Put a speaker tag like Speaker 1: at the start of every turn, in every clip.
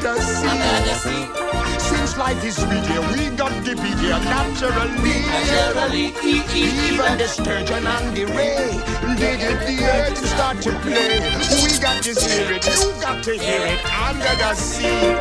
Speaker 1: the sea. Since life is sweet here, we got to be here naturally.
Speaker 2: Naturally,
Speaker 1: Even the sturgeon and the ray, they get the earth to start to play. We got to hear it, you got to hear it under the sea.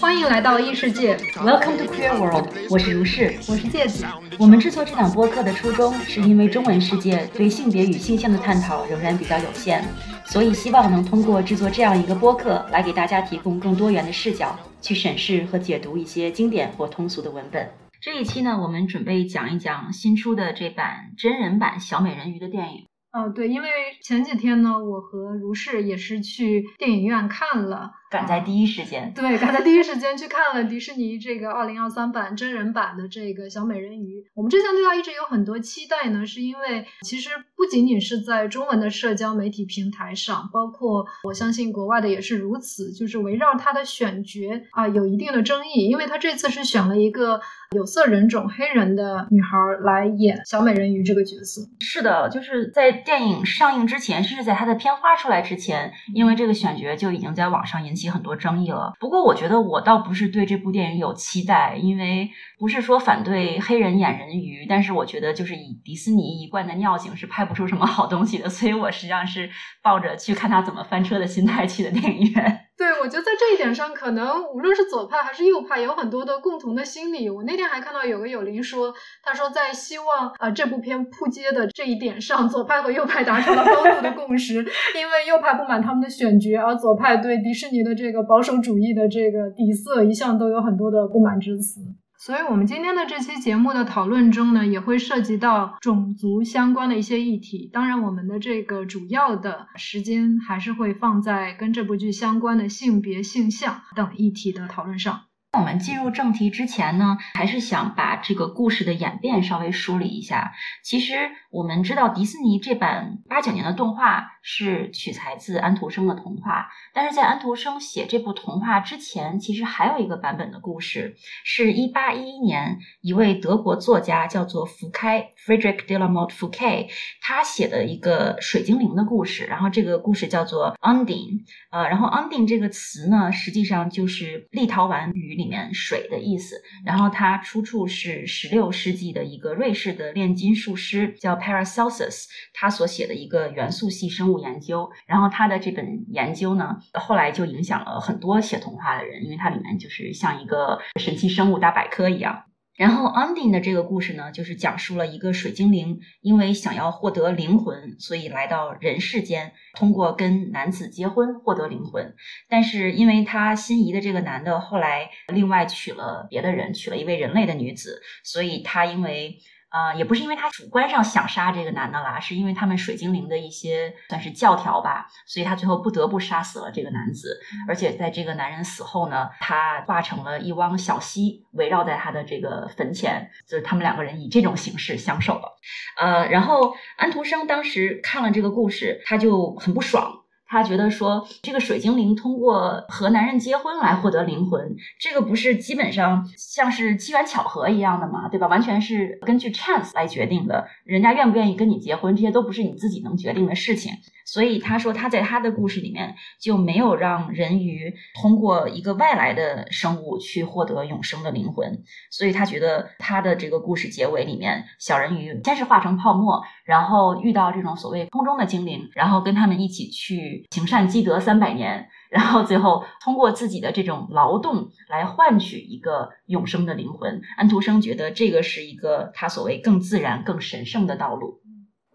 Speaker 3: 欢迎来到异世界，
Speaker 4: Welcome to Queer World，我是如是。
Speaker 3: 我是芥子。
Speaker 4: 我们制作这档播客的初衷，是因为中文世界对性别与性向的探讨仍然比较有限， 所以希望能通过制作这样一个播客，来给大家提供更多元的视角，去审视和解读一些经典或通俗的文本。这一期呢，我们准备讲一讲新出的这版真人版《小美人鱼》的电影。
Speaker 3: 哦，对，因为前几天呢，我和如是也是去电影院看了，
Speaker 4: 赶在第一时间，
Speaker 3: 对，赶在第一时间去看了迪士尼这个二零二三版真人版的这个小美人鱼。我们之前对它一直有很多期待呢，是因为其实不仅仅是在中文的社交媒体平台上，包括我相信国外的也是如此，就是围绕它的选角啊有一定的争议，因为它这次是选了一个有色人种黑人的女孩来演小美人鱼这个角色。
Speaker 4: 是的，就是在电影上映之前，甚至在它的片花出来之前，因为这个选角就已经在网上引起很多争议了。不过，我觉得我倒不是对这部电影有期待，因为不是说反对黑人演人鱼，但是我觉得就是以迪士尼一贯的尿性是拍不出什么好东西的，所以我实际上是抱着去看他怎么翻车的心态去的电影院。
Speaker 3: 对，我觉得在这一点上，可能无论是左派还是右派，有很多的共同的心理。我那天还看到有个友邻说，他说在希望啊、呃、这部片扑街的这一点上，左派和右派达成了高度的共识，因为右派不满他们的选角，而左派对迪士尼的这个保守主义的这个底色一向都有很多的不满之词。所以，我们今天的这期节目的讨论中呢，也会涉及到种族相关的一些议题。当然，我们的这个主要的时间还是会放在跟这部剧相关的性别、性向等议题的讨论上。
Speaker 4: 我们进入正题之前呢，还是想把这个故事的演变稍微梳理一下。其实我们知道，迪士尼这版八九年的动画是取材自安徒生的童话，但是在安徒生写这部童话之前，其实还有一个版本的故事，是一八一一年一位德国作家叫做福开 （Frederick de la Motte Fouquet） 他写的一个水精灵的故事。然后这个故事叫做 Undine，呃，然后 Undine 这个词呢，实际上就是立陶宛语。里面水的意思，然后它出处是十六世纪的一个瑞士的炼金术师叫 Paracelsus，他所写的一个元素系生物研究。然后他的这本研究呢，后来就影响了很多写童话的人，因为它里面就是像一个神奇生物大百科一样。然后 Undine 的这个故事呢，就是讲述了一个水精灵，因为想要获得灵魂，所以来到人世间，通过跟男子结婚获得灵魂。但是因为他心仪的这个男的后来另外娶了别的人，娶了一位人类的女子，所以他因为。呃，也不是因为他主观上想杀这个男的啦，是因为他们水精灵的一些算是教条吧，所以他最后不得不杀死了这个男子。而且在这个男人死后呢，他化成了一汪小溪，围绕在他的这个坟前，就是他们两个人以这种形式相守了。呃，然后安徒生当时看了这个故事，他就很不爽。他觉得说，这个水精灵通过和男人结婚来获得灵魂，这个不是基本上像是机缘巧合一样的嘛，对吧？完全是根据 chance 来决定的，人家愿不愿意跟你结婚，这些都不是你自己能决定的事情。所以他说，他在他的故事里面就没有让人鱼通过一个外来的生物去获得永生的灵魂。所以他觉得他的这个故事结尾里面，小人鱼先是化成泡沫，然后遇到这种所谓空中的精灵，然后跟他们一起去行善积德三百年，然后最后通过自己的这种劳动来换取一个永生的灵魂。安徒生觉得这个是一个他所谓更自然、更神圣的道路。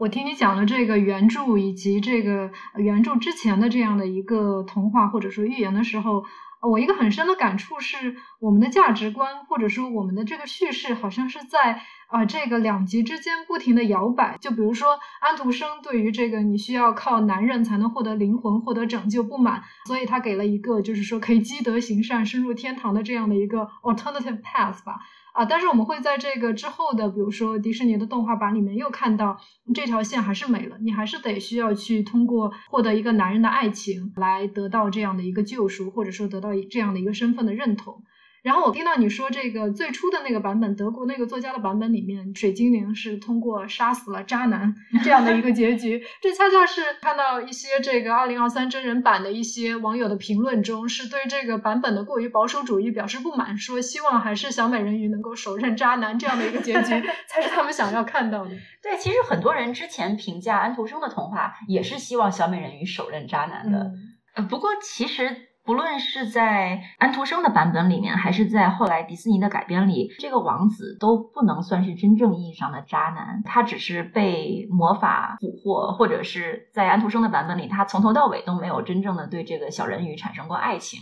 Speaker 3: 我听你讲了这个原著以及这个原著之前的这样的一个童话或者说寓言的时候，我一个很深的感触是，我们的价值观或者说我们的这个叙事好像是在啊、这个两极之间不停的摇摆。就比如说安徒生对于这个你需要靠男人才能获得灵魂、获得拯救不满，所以他给了一个就是说可以积德行善、深入天堂的这样的一个 alternative path 吧。啊，但是我们会在这个之后的，比如说迪士尼的动画版里面又看到这条线还是没了，你还是得需要去通过获得一个男人的爱情来得到这样的一个救赎，或者说得到这样的一个身份的认同。然后我听到你说这个最初的那个版本，德国那个作家的版本里面，水精灵是通过杀死了渣男这样的一个结局。这恰恰是看到一些这个二零二三真人版的一些网友的评论中，是对这个版本的过于保守主义表示不满，说希望还是小美人鱼能够手刃渣男这样的一个结局 才是他们想要看到的。
Speaker 4: 对，其实很多人之前评价安徒生的童话，也是希望小美人鱼手刃渣男的。呃，不过其实。不论是在安徒生的版本里面，还是在后来迪士尼的改编里，这个王子都不能算是真正意义上的渣男，他只是被魔法蛊惑，或者是在安徒生的版本里，他从头到尾都没有真正的对这个小人鱼产生过爱情。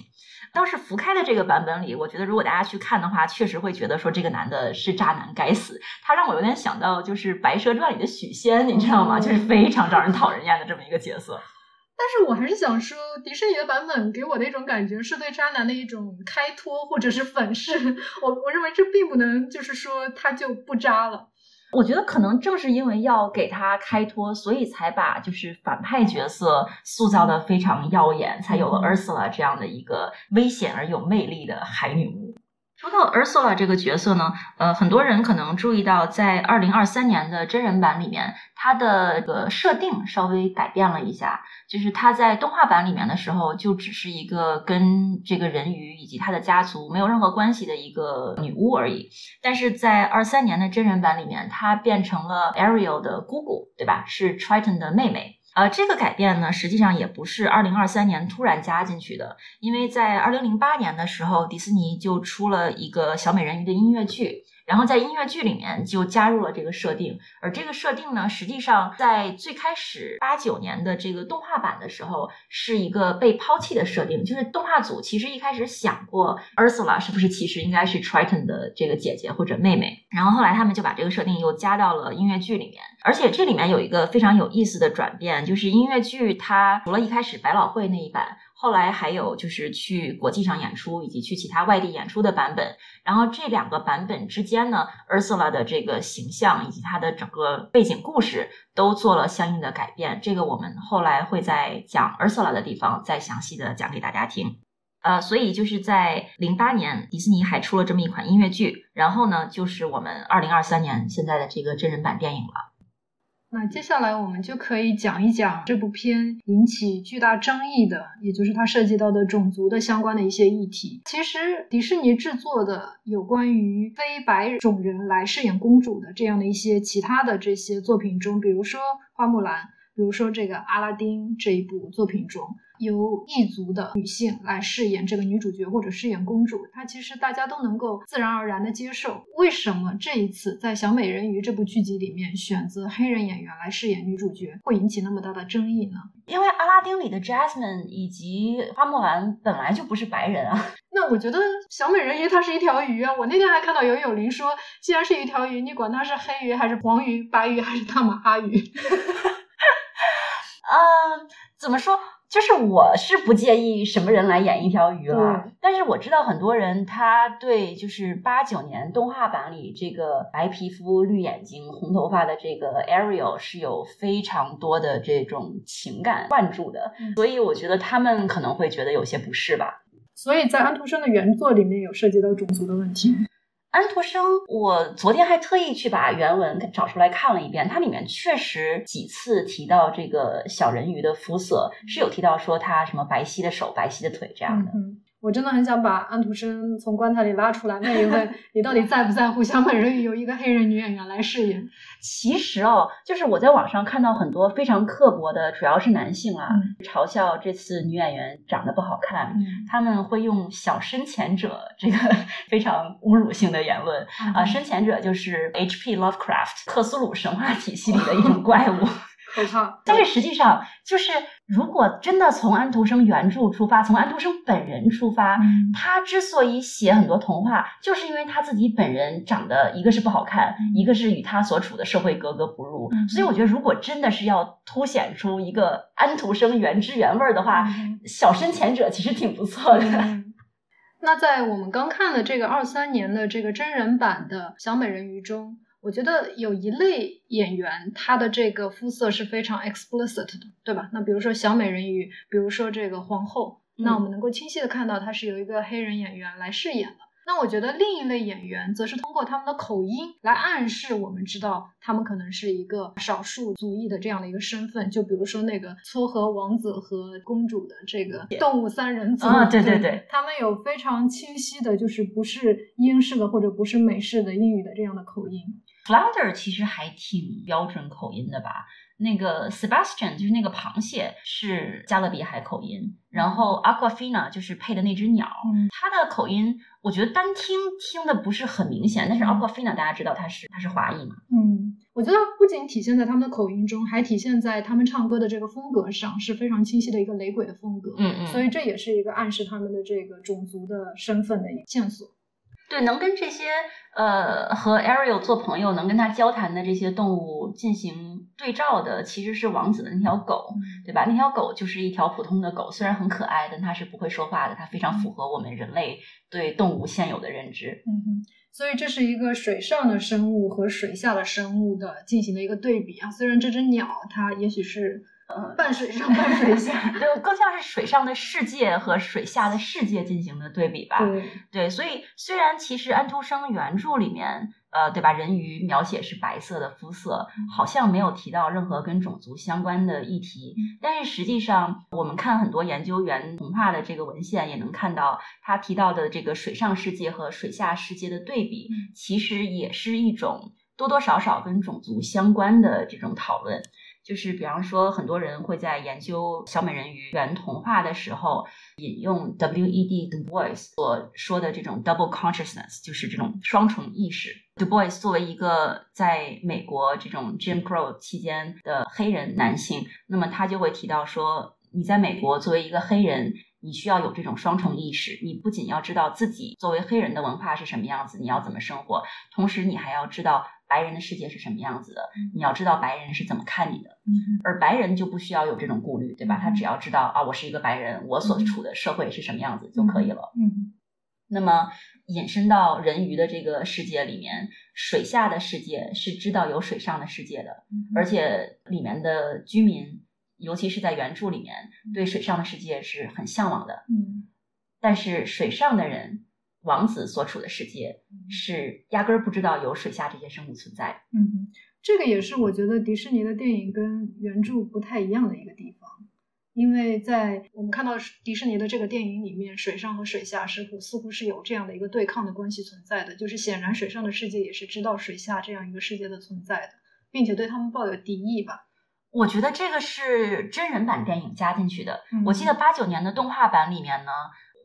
Speaker 4: 倒是福开的这个版本里，我觉得如果大家去看的话，确实会觉得说这个男的是渣男，该死。他让我有点想到就是《白蛇传》里的许仙，你知道吗？就是非常招人讨人厌的这么一个角色。
Speaker 3: 但是我还是想说，迪士尼的版本给我的一种感觉是对渣男的一种开脱或者是粉饰。我我认为这并不能就是说他就不渣了。
Speaker 4: 我觉得可能正是因为要给他开脱，所以才把就是反派角色塑造的非常耀眼，才有了 Ursula 这样的一个危险而有魅力的海女巫。说到 Ursula 这个角色呢，呃，很多人可能注意到，在二零二三年的真人版里面，它的个设定稍微改变了一下。就是他在动画版里面的时候，就只是一个跟这个人鱼以及他的家族没有任何关系的一个女巫而已。但是在二三年的真人版里面，她变成了 Ariel 的姑姑，对吧？是 Triton 的妹妹。呃，这个改变呢，实际上也不是二零二三年突然加进去的，因为在二零零八年的时候，迪士尼就出了一个小美人鱼的音乐剧。然后在音乐剧里面就加入了这个设定，而这个设定呢，实际上在最开始八九年的这个动画版的时候，是一个被抛弃的设定。就是动画组其实一开始想过，Ursula 是不是其实应该是 Triton 的这个姐姐或者妹妹，然后后来他们就把这个设定又加到了音乐剧里面。而且这里面有一个非常有意思的转变，就是音乐剧它除了一开始百老汇那一版。后来还有就是去国际上演出，以及去其他外地演出的版本。然后这两个版本之间呢，Ursula 的这个形象以及它的整个背景故事都做了相应的改变。这个我们后来会在讲 Ursula 的地方再详细的讲给大家听。呃，所以就是在零八年，迪士尼还出了这么一款音乐剧。然后呢，就是我们二零二三年现在的这个真人版电影了。
Speaker 3: 那接下来我们就可以讲一讲这部片引起巨大争议的，也就是它涉及到的种族的相关的一些议题。其实迪士尼制作的有关于非白种人来饰演公主的这样的一些其他的这些作品中，比如说花木兰，比如说这个阿拉丁这一部作品中。由异族的女性来饰演这个女主角或者饰演公主，她其实大家都能够自然而然的接受。为什么这一次在《小美人鱼》这部剧集里面选择黑人演员来饰演女主角，会引起那么大的争议呢？
Speaker 4: 因为阿拉丁里的 Jasmine 以及花木兰本来就不是白人啊。
Speaker 3: 那我觉得小美人鱼它是一条鱼啊。我那天还看到有友邻说，既然是一条鱼，你管它是黑鱼还是黄鱼、白鱼还是大马哈鱼？
Speaker 4: 嗯，怎么说？就是我是不介意什么人来演一条鱼了，但是我知道很多人他对就是八九年动画版里这个白皮肤绿眼睛红头发的这个 Ariel 是有非常多的这种情感灌注的，所以我觉得他们可能会觉得有些不适吧。
Speaker 3: 所以在安徒生的原作里面有涉及到种族的问题。
Speaker 4: 安徒生，我昨天还特意去把原文找出来看了一遍，它里面确实几次提到这个小人鱼的肤色，是有提到说他什么白皙的手、白皙的腿这样的。
Speaker 3: 我真的很想把安徒生从棺材里拉出来，问一问 你到底在不在乎小美人鱼由一个黑人女演员来饰演？
Speaker 4: 其实哦，就是我在网上看到很多非常刻薄的，主要是男性啊，嘲笑这次女演员长得不好看，他们会用“小深浅者”这个非常侮辱性的言论啊，深浅者就是 H.P. Lovecraft 克苏鲁神话体系里的一种怪物。
Speaker 3: 可怕！
Speaker 4: 但是实际上，就是如果真的从安徒生原著出发，从安徒生本人出发，他之所以写很多童话，就是因为他自己本人长得一个是不好看，一个是与他所处的社会格格不入。所以我觉得，如果真的是要凸显出一个安徒生原汁原味的话，小深浅者其实挺不错的。
Speaker 3: 那在我们刚看的这个二三年的这个真人版的小美人鱼中。我觉得有一类演员，他的这个肤色是非常 explicit 的，对吧？那比如说小美人鱼，比如说这个皇后，那我们能够清晰的看到，她是由一个黑人演员来饰演的。那我觉得另一类演员则是通过他们的口音来暗示我们知道他们可能是一个少数族裔的这样的一个身份。就比如说那个撮合王子和公主的这个动物三人组，
Speaker 4: 啊对对对
Speaker 3: 他们有非常清晰的，就是不是英式的或者不是美式的英语的这样的口音。
Speaker 4: Flounder 其实还挺标准口音的吧？那个 Sebastian 就是那个螃蟹是加勒比海口音，然后 Aquafina 就是配的那只鸟，
Speaker 3: 嗯
Speaker 4: 它的口音我觉得单听听的不是很明显，但是 Aquafina 大家知道它是它是华裔嘛，
Speaker 3: 嗯，我觉得不仅体现在他们的口音中，还体现在他们唱歌的这个风格上，是非常清晰的一个雷鬼的风格。
Speaker 4: 嗯嗯，
Speaker 3: 所以这也是一个暗示他们的这个种族的身份的一个线索。
Speaker 4: 对，能跟这些呃和 Ariel 做朋友，能跟他交谈的这些动物进行对照的，其实是王子的那条狗，对吧？那条狗就是一条普通的狗，虽然很可爱，但它是不会说话的，它非常符合我们人类对动物现有的认知。
Speaker 3: 嗯哼，所以这是一个水上的生物和水下的生物的进行的一个对比啊。虽然这只鸟它也许是呃半水上半水下，
Speaker 4: 就，更像是水上的世界和水下的世界进行的对比吧。
Speaker 3: 对，
Speaker 4: 对，所以虽然其实安徒生原著里面，呃，对吧，人鱼描写是白色的肤色，好像没有提到任何跟种族相关的议题，但是实际上，我们看很多研究员童话的这个文献，也能看到他提到的这个水上世界和水下世界的对比，其实也是一种多多少少跟种族相关的这种讨论。就是比方说，很多人会在研究小美人鱼原童话的时候，引用 W.E.D. Du Bois 所说的这种 double consciousness，就是这种双重意识。Du Bois 作为一个在美国这种 Jim Crow 期间的黑人男性，那么他就会提到说，你在美国作为一个黑人，你需要有这种双重意识，你不仅要知道自己作为黑人的文化是什么样子，你要怎么生活，同时你还要知道白人的世界是什么样子的，你要知道白人是怎么看你的。
Speaker 3: 嗯
Speaker 4: 而白人就不需要有这种顾虑，对吧？他只要知道啊，我是一个白人，我所
Speaker 3: 嗯
Speaker 4: 处的社会是什么样子就可以了。
Speaker 3: 嗯
Speaker 4: 那么引申到人鱼的这个世界里面，水下的世界是知道有水上的世界的，
Speaker 3: 嗯
Speaker 4: 而且里面的居民，尤其是在原著里面，对水上的世界是很向往的。
Speaker 3: 嗯
Speaker 4: 但是水上的人，王子所处的世界是压根儿不知道有水下这些生物存在。
Speaker 3: 嗯哼，这个也是我觉得迪士尼的电影跟原著不太一样的一个地方。因为在我们看到迪士尼的这个电影里面，水上和水下似乎似乎是有这样的一个对抗的关系存在的，就是显然水上的世界也是知道水下这样一个世界的存在的，并且对他们抱有敌意吧。
Speaker 4: 我觉得这个是真人版电影加进去的。
Speaker 3: 嗯
Speaker 4: 我记得八九年的动画版里面呢，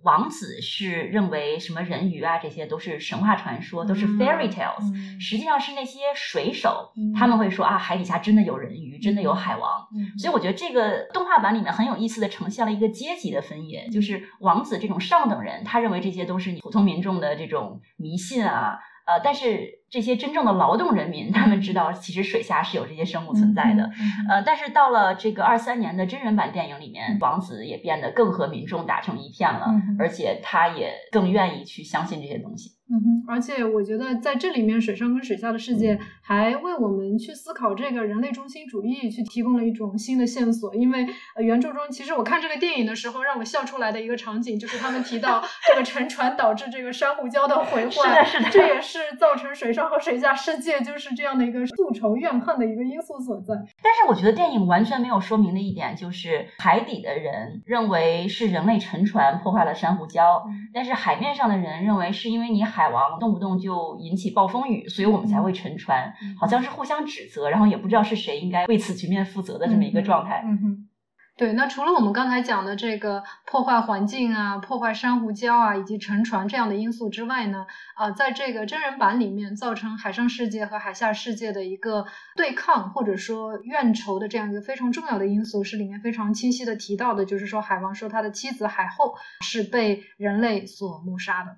Speaker 4: 王子是认为什么人鱼啊这些都是神话传说，都是
Speaker 3: 嗯
Speaker 4: fairy tales。
Speaker 3: 嗯
Speaker 4: 实际上是那些水手，
Speaker 3: 嗯
Speaker 4: 他们会说啊，海底下真的有人鱼，真的有海王。
Speaker 3: 嗯
Speaker 4: 所以我觉得这个动画版里面很有意思的呈现了一个阶级的分野，就是王子这种上等人，他认为这些都是你普通民众的这种迷信啊，呃，但是这些真正的劳动人民，他们知道其实水下是有这些生物存在的。
Speaker 3: 嗯
Speaker 4: 呃，但是到了这个二三年的真人版电影里面，王子也变得更和民众打成一片了，
Speaker 3: 嗯
Speaker 4: 而且他也更愿意去相信这些东西。
Speaker 3: 嗯哼，而且我觉得在这里面，水上跟水下的世界还为我们去思考这个人类中心主义去提供了一种新的线索。因为呃，原著中其实我看这个电影的时候，让我笑出来的一个场景就是他们提到这个沉船导致这个珊瑚礁的毁坏，
Speaker 4: 是的是的
Speaker 3: 这也是造成水上和水下世界就是这样的一个复仇怨恨的一个因素所在。
Speaker 4: 但是我觉得电影完全没有说明的一点就是，海底的人认为是人类沉船破坏了珊瑚礁，
Speaker 3: 嗯
Speaker 4: 但是海面上的人认为是因为你海王动不动就引起暴风雨，所以我们才会沉船，
Speaker 3: 嗯
Speaker 4: 好像是互相指责，然后也不知道是谁应该为此局面负责的这么一个状态。
Speaker 3: 嗯哼，对。那除了我们刚才讲的这个破坏环境啊、破坏珊瑚礁啊以及沉船这样的因素之外呢，啊、在这个真人版里面造成海上世界和海下世界的一个对抗或者说怨仇的这样一个非常重要的因素，是里面非常清晰的提到的，就是说海王说他的妻子海后是被人类所谋杀的。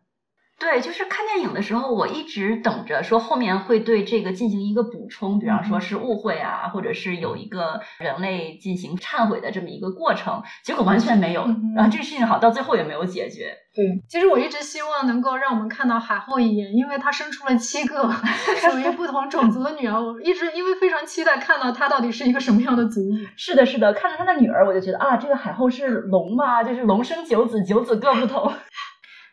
Speaker 4: 对，就是看电影的时候，我一直等着说后面会对这个进行一个补充，比方说是误会啊，或者是有一个人类进行忏悔的这么一个过程，结果完全没有。然后这个事情好到最后也没有解决。
Speaker 3: 对，其实我一直希望能够让我们看到海后一眼，因为她生出了七个 属于不同种族的女儿，我一直因为非常期待看到她到底是一个什么样的族裔。
Speaker 4: 是的，是的，看着她的女儿，我就觉得啊，这个海后是龙嘛，就是龙生九子，九子各不同。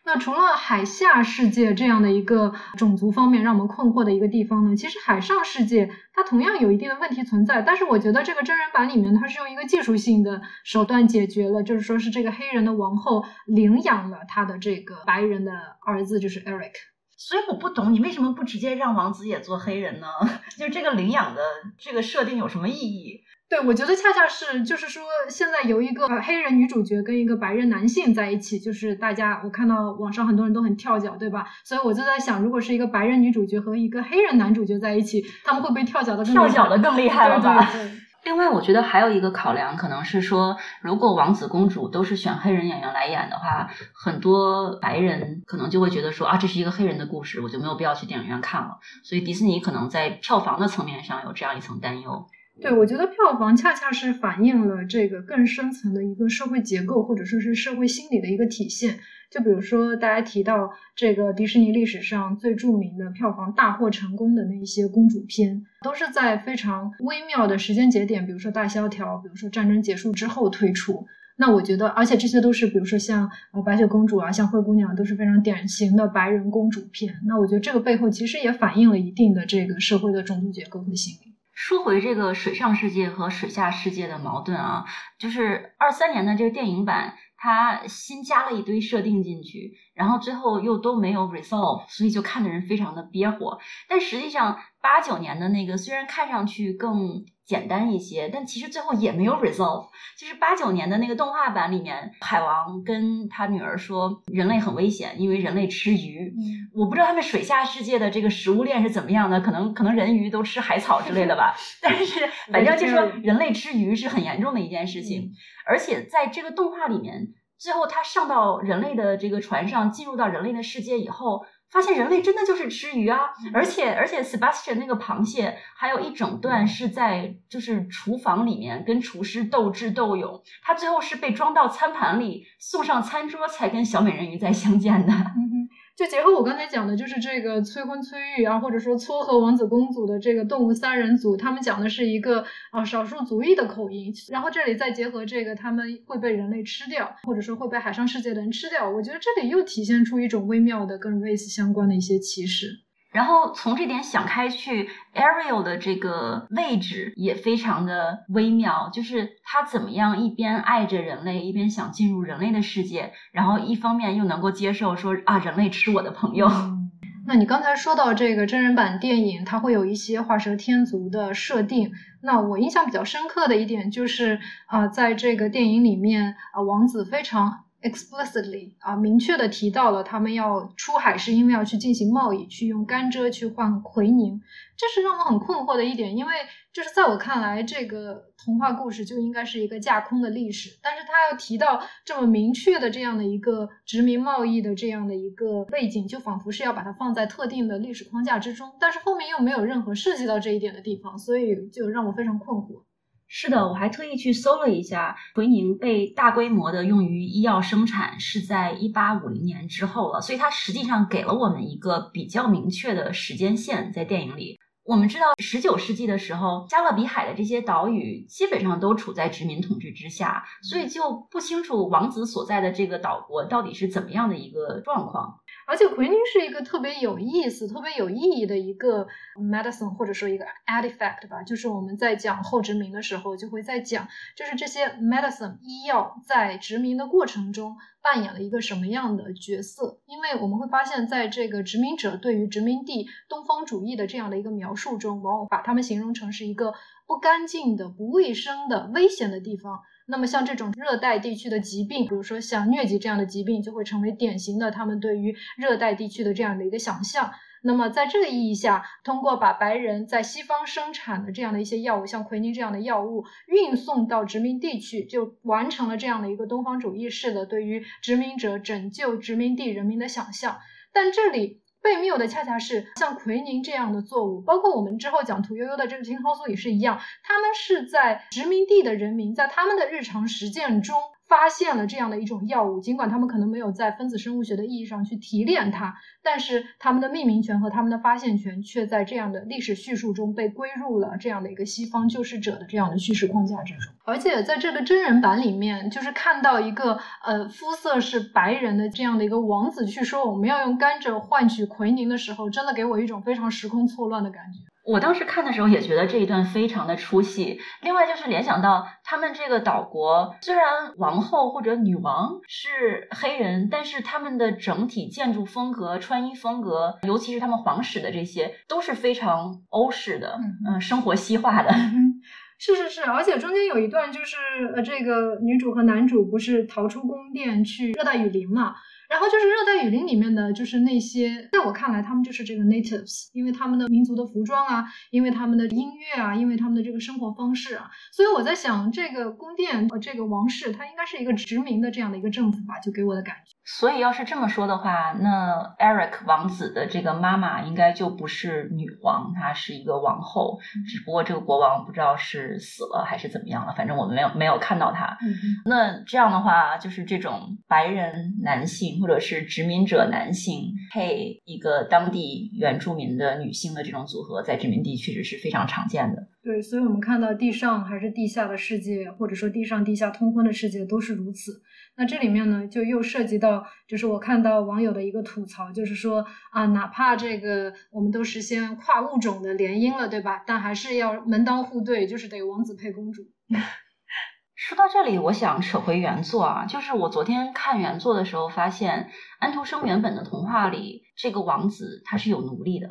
Speaker 3: 那除了海下世界这样的一个种族方面让我们困惑的一个地方呢，其实海上世界它同样有一定的问题存在。但是我觉得这个真人版里面它是用一个技术性的手段解决了，就是说是这个黑人的王后领养了他的这个白人的儿子，就是 Eric。
Speaker 4: 所以我不懂你为什么不直接让王子也做黑人呢？就这个领养的这个设定有什么意义？
Speaker 3: 对，我觉得恰恰是，就是说，现在由一个黑人女主角跟一个白人男性在一起，就是大家我看到网上很多人都很跳脚，对吧？所以我就在想，如果是一个白人女主角和一个黑人男主角在一起，他们会不会跳脚的
Speaker 4: 跳脚的更厉害了
Speaker 3: 吧？
Speaker 4: 另外，我觉得还有一个考量，可能是说，如果王子公主都是选黑人演员来演的话，很多白人可能就会觉得说啊，这是一个黑人的故事，我就没有必要去电影院看了。所以迪士尼可能在票房的层面上有这样一层担忧。
Speaker 3: 对，我觉得票房恰恰是反映了这个更深层的一个社会结构，或者说是社会心理的一个体现。就比如说，大家提到这个迪士尼历史上最著名的票房大获成功的那一些公主片，都是在非常微妙的时间节点，比如说大萧条，比如说战争结束之后推出。那我觉得，而且这些都是，比如说像呃白雪公主啊，像灰姑娘，都是非常典型的白人公主片。那我觉得这个背后其实也反映了一定的这个社会的种族结构和心理。
Speaker 4: 说回这个水上世界和水下世界的矛盾啊，就是二三年的这个电影版，它新加了一堆设定进去，然后最后又都没有 resolve，所以就看的人非常的憋火。但实际上八九年的那个虽然看上去更。简单一些，但其实最后也没有 resolve。就是八九年的那个动画版里面，海王跟他女儿说，人类很危险，因为人类吃鱼。我不知道他们水下世界的这个食物链是怎么样的，可能可能人鱼都吃海草之类的吧。但是反正就说人类吃鱼是很严重的一件事情，而且在这个动画里面，最后他上到人类的这个船上，进入到人类的世界以后。发现人类真的就是吃鱼啊，而且而且 Sebastian 那个螃蟹还有一整段是在就是厨房里面跟厨师斗智斗勇，他最后是被装到餐盘里送上餐桌才跟小美人鱼再相见的。
Speaker 3: 就结合我刚才讲的，就是这个催婚催育啊，或者说撮合王子公主的这个动物三人组，他们讲的是一个啊少数族裔的口音，然后这里再结合这个他们会被人类吃掉，或者说会被海上世界的人吃掉，我觉得这里又体现出一种微妙的跟 race 相关的一些歧视。
Speaker 4: 然后从这点想开去，Ariel 的这个位置也非常的微妙，就是他怎么样一边爱着人类，一边想进入人类的世界，然后一方面又能够接受说啊，人类吃我的朋友。
Speaker 3: 那你刚才说到这个真人版电影，它会有一些画蛇添足的设定。那我印象比较深刻的一点就是啊，在这个电影里面啊，王子非常。Explicitly 啊，明确的提到了他们要出海是因为要去进行贸易，去用甘蔗去换奎宁，这是让我很困惑的一点，因为就是在我看来，这个童话故事就应该是一个架空的历史，但是他要提到这么明确的这样的一个殖民贸易的这样的一个背景，就仿佛是要把它放在特定的历史框架之中，但是后面又没有任何涉及到这一点的地方，所以就让我非常困惑。
Speaker 4: 是的，我还特意去搜了一下，奎宁被大规模的用于医药生产是在一八五零年之后了，所以它实际上给了我们一个比较明确的时间线在电影里。我们知道，十九世纪的时候，加勒比海的这些岛屿基本上都处在殖民统治之下，所以就不清楚王子所在的这个岛国到底是怎么样的一个状况。
Speaker 3: 而且奎宁是一个特别有意思、特别有意义的一个 medicine，或者说一个 artifact 吧。就是我们在讲后殖民的时候，就会在讲，就是这些 medicine 医药在殖民的过程中扮演了一个什么样的角色。因为我们会发现，在这个殖民者对于殖民地东方主义的这样的一个描述中，往往把他们形容成是一个不干净的、不卫生的、危险的地方。那么像这种热带地区的疾病，比如说像疟疾这样的疾病，就会成为典型的他们对于热带地区的这样的一个想象。那么在这个意义下，通过把白人在西方生产的这样的一些药物，像奎宁这样的药物运送到殖民地去，就完成了这样的一个东方主义式的对于殖民者拯救殖民地人民的想象。但这里。被谬的恰恰是像奎宁这样的作物，包括我们之后讲屠呦呦的这个青蒿素也是一样，他们是在殖民地的人民在他们的日常实践中发现了这样的一种药物，尽管他们可能没有在分子生物学的意义上去提炼它，但是他们的命名权和他们的发现权却在这样的历史叙述中被归入了这样的一个西方救世者的这样的叙事框架之中。而且在这个真人版里面，就是看到一个呃肤色是白人的这样的一个王子去说我们要用甘蔗换取奎宁的时候，真的给我一种非常时空错乱的感觉。
Speaker 4: 我当时看的时候也觉得这一段非常的出戏。另外就是联想到他们这个岛国，虽然王后或者女王是黑人，但是他们的整体建筑风格、穿衣风格，尤其是他们皇室的这些，都是非常欧式的，嗯，生活西化的。
Speaker 3: 是是是，而且中间有一段就是呃，这个女主和男主不是逃出宫殿去热带雨林嘛？然后就是热带雨林里面的就是那些，在我看来，他们就是这个 natives，因为他们的民族的服装啊，因为他们的音乐啊，因为他们的这个生活方式啊，所以我在想，这个宫殿和，这个王室，它应该是一个殖民的这样的一个政府吧，就给我的感觉。
Speaker 4: 所以要是这么说的话，那 Eric 王子的这个妈妈应该就不是女王，她是一个王后，只不过这个国王不知道是死了还是怎么样了，反正我们没有没有看到他。那这样的话，就是这种白人男性。或者是殖民者男性配一个当地原住民的女性的这种组合，在殖民地确实是非常常见的。
Speaker 3: 对，所以我们看到地上还是地下的世界，或者说地上地下通婚的世界都是如此。那这里面呢，就又涉及到，就是我看到网友的一个吐槽，就是说啊，哪怕这个我们都实现跨物种的联姻了，对吧？但还是要门当户对，就是得王子配公主。
Speaker 4: 说到这里，我想扯回原作啊，就是我昨天看原作的时候，发现安徒生原本的童话里，这个王子他是有奴隶的，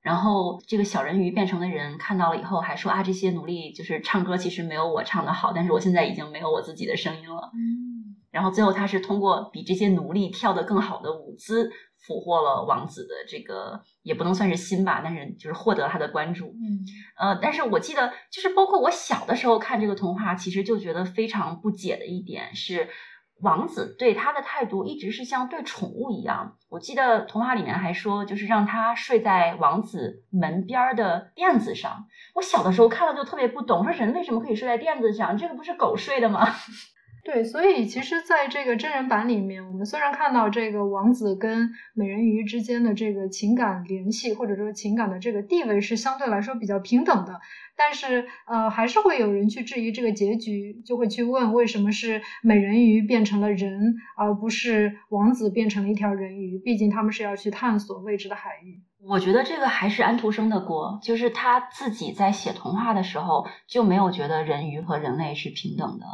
Speaker 4: 然后这个小人鱼变成的人看到了以后，还说啊，这些奴隶就是唱歌其实没有我唱的好，但是我现在已经没有我自己的声音了。嗯，然后最后他是通过比这些奴隶跳得更好的舞姿。俘获了王子的这个也不能算是心吧，但是就是获得他的关注。
Speaker 3: 嗯，
Speaker 4: 呃，但是我记得就是包括我小的时候看这个童话，其实就觉得非常不解的一点是，王子对他的态度一直是像对宠物一样。我记得童话里面还说，就是让他睡在王子门边的垫子上。我小的时候看了就特别不懂，说人为什么可以睡在垫子上？这个不是狗睡的吗？
Speaker 3: 对，所以其实，在这个真人版里面，我们虽然看到这个王子跟美人鱼之间的这个情感联系，或者说情感的这个地位是相对来说比较平等的，但是呃，还是会有人去质疑这个结局，就会去问为什么是美人鱼变成了人，而不是王子变成了一条人鱼？毕竟他们是要去探索未知的海域。
Speaker 4: 我觉得这个还是安徒生的锅，就是他自己在写童话的时候就没有觉得人鱼和人类是平等的，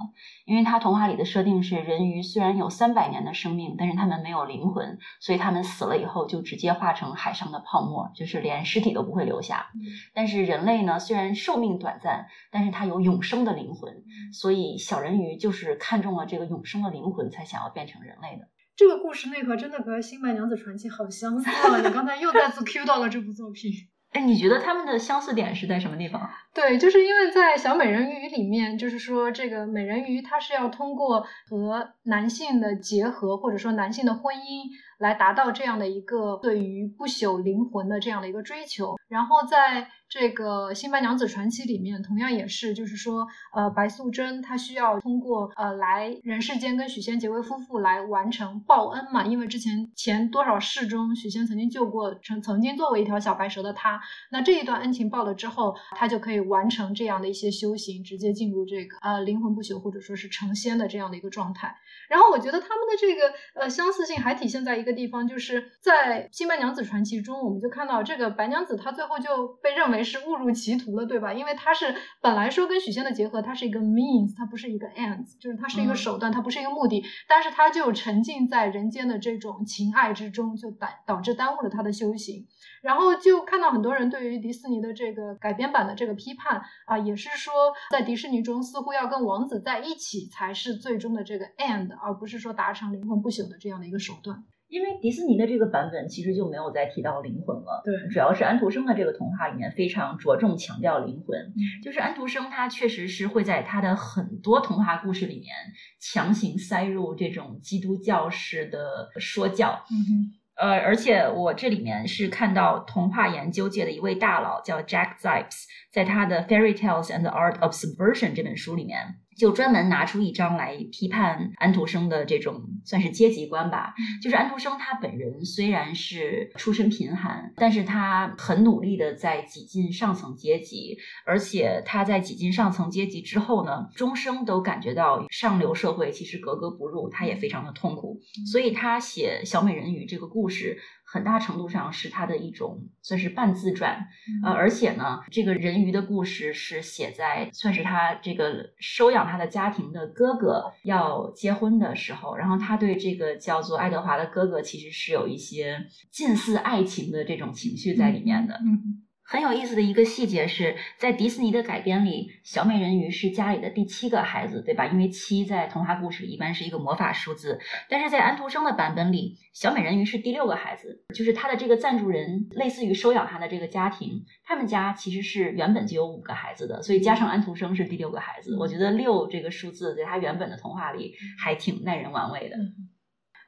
Speaker 4: 因为他童话里的设定是人鱼虽然有三百年的生命，但是他们没有灵魂，所以他们死了以后就直接化成海上的泡沫，就是连尸体都不会留下。但是人类呢，虽然寿命短暂，但是他有永生的灵魂，所以小人鱼就是看中了这个永生的灵魂，才想要变成人类的。
Speaker 3: 这个故事内核真的和《新白娘子传奇》好相似啊！你刚才又再次 Q 到了这部作品。
Speaker 4: 哎，你觉得他们的相似点是在什么地方？
Speaker 3: 对，就是因为在小美人鱼里面，就是说这个美人鱼她是要通过和男性的结合，或者说男性的婚姻。来达到这样的一个对于不朽灵魂的这样的一个追求，然后在这个《新白娘子传奇》里面，同样也是，就是说，呃，白素贞她需要通过呃来人世间跟许仙结为夫妇来完成报恩嘛，因为之前前多少世中许仙曾经救过曾曾经作为一条小白蛇的她，那这一段恩情报了之后，她就可以完成这样的一些修行，直接进入这个呃灵魂不朽或者说是成仙的这样的一个状态。然后我觉得他们的这个呃相似性还体现在一个地方，就是在《新白娘子传奇》中，我们就看到这个白娘子她最后就被认为是误入歧途了，对吧？因为她是本来说跟许仙的结合，它是一个 means，它不是一个 ends，就是它是一个手段，它不是一个目的，但是她就沉浸在人间的这种情爱之中，就导导致耽误了她的修行。然后就看到很多人对于迪士尼的这个改编版的这个批判啊，也是说在迪士尼中似乎要跟王子在一起才是最终的这个 end，而不是说达成灵魂不朽的这样的一个手段。
Speaker 4: 因为迪士尼的这个版本其实就没有再提到灵魂了，
Speaker 3: 对，
Speaker 4: 主要是安徒生的这个童话里面非常着重强调灵魂，就是安徒生他确实是会在他的很多童话故事里面强行塞入这种基督教式的说教。
Speaker 3: 嗯哼。
Speaker 4: 呃，而且我这里面是看到童话研究界的一位大佬叫 Jack Zipes，在他的《Fairy Tales and the Art of Subversion》这本书里面就专门拿出一章来批判安徒生的这种算是阶级观吧。就是安徒生他本人虽然是出身贫寒，但是他很努力的在挤进上层阶级，而且他在挤进上层阶级之后呢，终生都感觉到上流社会其实格格不入，他也非常的痛苦，所以他写小美人鱼这个故事。很大程度上是他的一种算是半自传，呃，而且呢，这个人鱼的故事是写在算是他这个收养他的家庭的哥哥要结婚的时候，然后他对这个叫做爱德华的哥哥其实是有一些近似爱情的这种情绪在里面的。
Speaker 3: 嗯。
Speaker 4: 很有意思的一个细节是在迪士尼的改编里，小美人鱼是家里的第七个孩子，对吧？因为七在童话故事里一般是一个魔法数字，但是在安徒生的版本里，小美人鱼是第六个孩子，就是他的这个赞助人，类似于收养他的这个家庭，他们家其实是原本就有五个孩子的，所以加上安徒生是第六个孩子。我觉得六这个数字在他原本的童话里还挺耐人玩味的。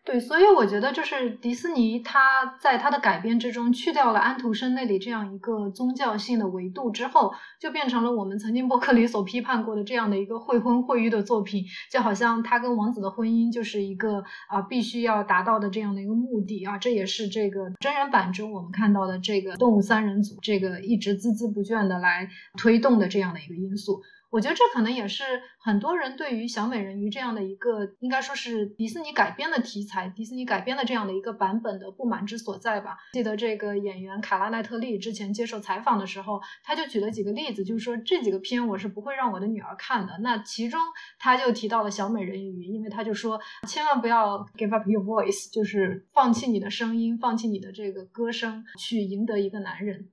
Speaker 3: 对，所以我觉得就是迪士尼，它在它的改编之中去掉了安徒生那里这样一个宗教性的维度之后，就变成了我们曾经播客里所批判过的这样的一个会婚会育的作品，就好像他跟王子的婚姻就是一个啊必须要达到的这样的一个目的啊，这也是这个真人版中我们看到的这个动物三人组这个一直孜孜不倦的来推动的这样的一个因素。我觉得这可能也是很多人对于小美人鱼这样的一个，应该说是迪士尼改编的题材，迪士尼改编的这样的一个版本的不满之所在吧。记得这个演员卡拉奈特利之前接受采访的时候，他就举了几个例子，就是说这几个片我是不会让我的女儿看的。那其中他就提到了小美人鱼，因为他就说千万不要 give up your voice，就是放弃你的声音，放弃你的这个歌声，去赢得一个男人。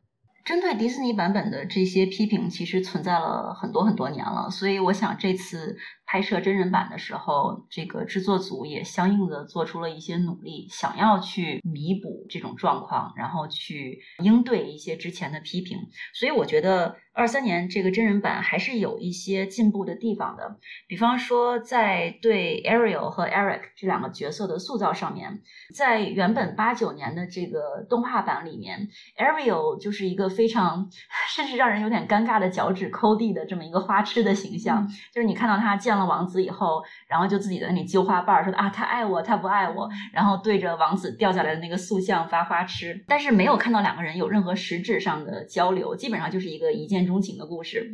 Speaker 4: 针对迪士尼版本的这些批评，其实存在了很多很多年了，所以我想这次。拍摄真人版的时候，这个制作组也相应的做出了一些努力，想要去弥补这种状况，然后去应对一些之前的批评。所以我觉得二三年这个真人版还是有一些进步的地方的。比方说，在对 Ariel 和 Eric 这两个角色的塑造上面，在原本八九年的这个动画版里面，Ariel 就是一个非常甚至让人有点尴尬的脚趾抠地的这么一个花痴的形象，就是你看到他见。王子以后，然后就自己在那里揪花瓣儿，说啊，他爱我，他不爱我，然后对着王子掉下来的那个塑像发花痴，但是没有看到两个人有任何实质上的交流，基本上就是一个一见钟情的故事。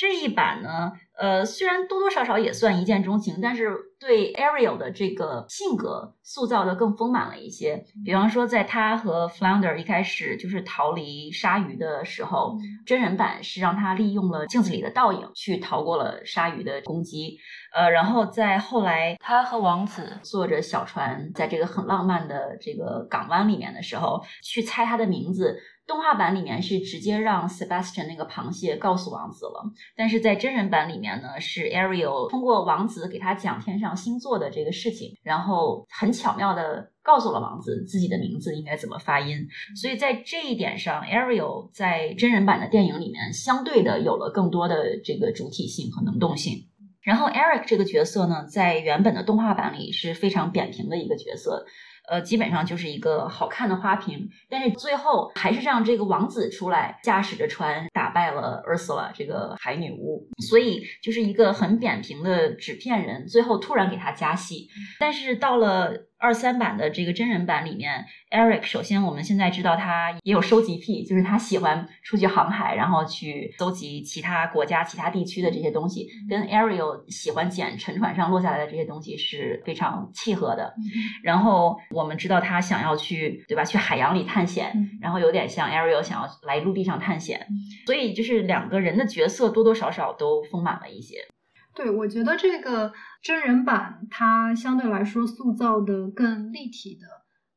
Speaker 4: 这一版呢？呃，虽然多多少少也算一见钟情，但是对 Ariel 的这个性格塑造的更丰满了一些。比方说，在他和 Flounder 一开始就是逃离鲨鱼的时候，真人版是让他利用了镜子里的倒影去逃过了鲨鱼的攻击。呃，然后在后来，他和王子坐着小船在这个很浪漫的这个港湾里面的时候，去猜他的名字。动画版里面是直接让 Sebastian 那个螃蟹告诉王子了，但是在真人版里面呢，是 Ariel 通过王子给他讲天上星座的这个事情，然后很巧妙的告诉了王子自己的名字应该怎么发音。所以在这一点上，Ariel 在真人版的电影里面相对的有了更多的这个主体性和能动性。然后 Eric 这个角色呢，在原本的动画版里是非常扁平的一个角色。呃，基本上就是一个好看的花瓶，但是最后还是让这个王子出来驾驶着船打败了 Ursula 这个海女巫，所以就是一个很扁平的纸片人，最后突然给他加戏，但是到了。二三版的这个真人版里面，Eric 首先我们现在知道他也有收集癖，就是他喜欢出去航海，然后去搜集其他国家、其他地区的这些东西，跟 Ariel 喜欢捡沉船上落下来的这些东西是非常契合的。然后我们知道他想要去，对吧？去海洋里探险，然后有点像 Ariel 想要来陆地上探险，所以就是两个人的角色多多少少都丰满了一些。
Speaker 3: 对，我觉得这个真人版它相对来说塑造的更立体的，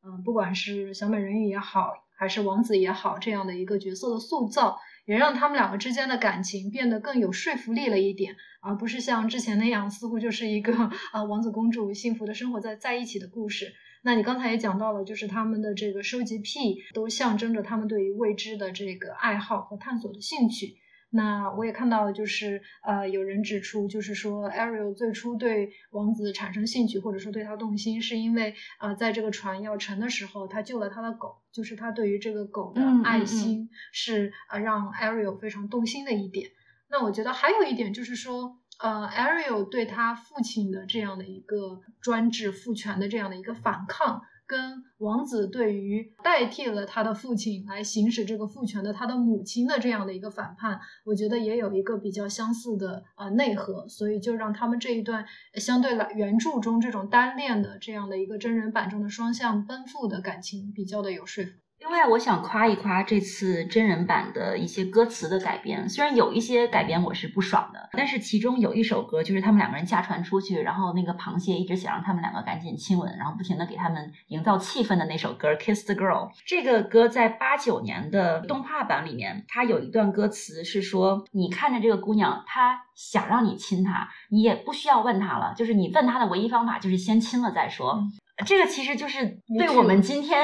Speaker 3: 嗯，不管是小美人鱼也好，还是王子也好，这样的一个角色的塑造，也让他们两个之间的感情变得更有说服力了一点，而不是像之前那样，似乎就是一个 啊王子公主幸福的生活在在一起的故事。那你刚才也讲到了，就是他们的这个收集癖，都象征着他们对于未知的这个爱好和探索的兴趣。那我也看到，就是呃，有人指出，就是说，Ariel 最初对王子产生兴趣，或者说对他动心，是因为啊，在这个船要沉的时候，他救了他的狗，就是他对于这个狗的爱心是啊，让 Ariel 非常动心的一点。那我觉得还有一点就是说，呃，Ariel 对他父亲的这样的一个专制父权的这样的一个反抗。跟王子对于代替了他的父亲来行使这个父权的他的母亲的这样的一个反叛，我觉得也有一个比较相似的呃内核，所以就让他们这一段相对来原著中这种单恋的这样的一个真人版中的双向奔赴的感情比较的有说服。
Speaker 4: 另外，我想夸一夸这次真人版的一些歌词的改编。虽然有一些改编我是不爽的，但是其中有一首歌，就是他们两个人驾船出去，然后那个螃蟹一直想让他们两个赶紧亲吻，然后不停的给他们营造气氛的那首歌《Kiss the Girl》。这个歌在八九年的动画版里面，它有一段歌词是说：“你看着这个姑娘，她想让你亲她，你也不需要问她了，就是你问她的唯一方法就是先亲了再说。”这个其实就是对我们今天。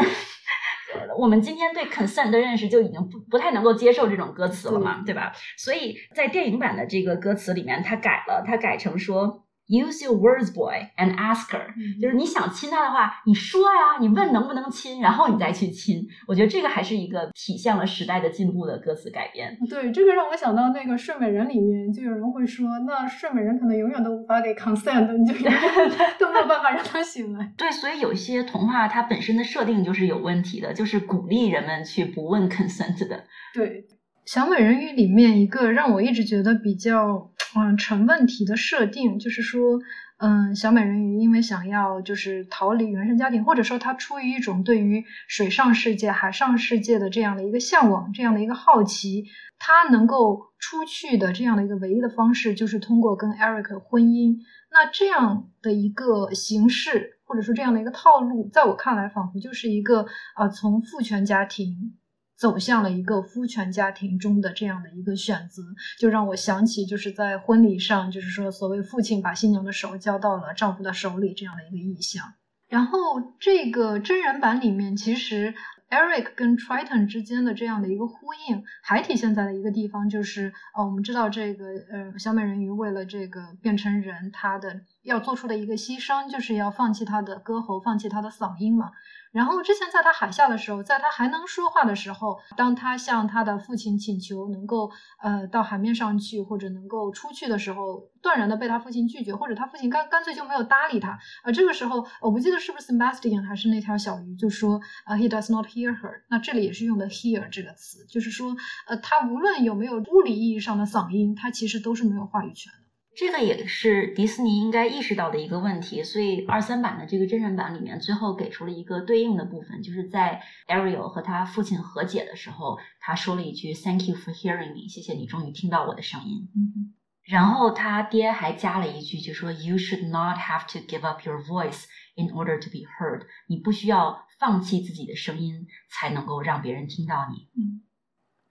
Speaker 4: 我们今天对 consent 的认识就已经不不太能够接受这种歌词了嘛，对吧？所以在电影版的这个歌词里面，他改了，他改成说。Use your words, boy, and ask her。就是你想亲他的话，你说呀，你问能不能亲，然后你再去亲。我觉得这个还是一个体现了时代的进步的歌词改编。
Speaker 3: 对，这个让我想到那个睡美人里面，就有人会说，那睡美人可能永远都无法给 consent，你就 都没有办法让她醒来。
Speaker 4: 对，所以有一些童话它本身的设定就是有问题的，就是鼓励人们去不问 consent 的。
Speaker 3: 对。小美人鱼里面一个让我一直觉得比较嗯成问题的设定，就是说，嗯，小美人鱼因为想要就是逃离原生家庭，或者说她出于一种对于水上世界、海上世界的这样的一个向往、这样的一个好奇，她能够出去的这样的一个唯一的方式，就是通过跟 Eric 婚姻。那这样的一个形式，或者说这样的一个套路，在我看来，仿佛就是一个啊从父权家庭。走向了一个夫权家庭中的这样的一个选择，就让我想起就是在婚礼上，就是说所谓父亲把新娘的手交到了丈夫的手里这样的一个意象。然后这个真人版里面，其实 Eric 跟 Triton 之间的这样的一个呼应，还体现在了一个地方，就是呃，我们知道这个呃小美人鱼为了这个变成人，她的要做出的一个牺牲，就是要放弃她的歌喉，放弃她的嗓音嘛。然后之前在他海下的时候，在他还能说话的时候，当他向他的父亲请求能够呃到海面上去或者能够出去的时候，断然的被他父亲拒绝，或者他父亲干干脆就没有搭理他。而这个时候，我不记得是不是 Sebastian 还是那条小鱼就说啊，He does not hear her。那这里也是用的 hear 这个词，就是说呃他无论有没有物理意义上的嗓音，他其实都是没有话语权。
Speaker 4: 这个也是迪士尼应该意识到的一个问题，所以二三版的这个真人版里面，最后给出了一个对应的部分，就是在 Ariel 和他父亲和解的时候，他说了一句 “Thank you for hearing me”，谢谢你终于听到我的声音。
Speaker 3: 嗯，
Speaker 4: 然后他爹还加了一句，就说 “You should not have to give up your voice in order to be heard”，你不需要放弃自己的声音才能够让别人听到你。
Speaker 3: 嗯，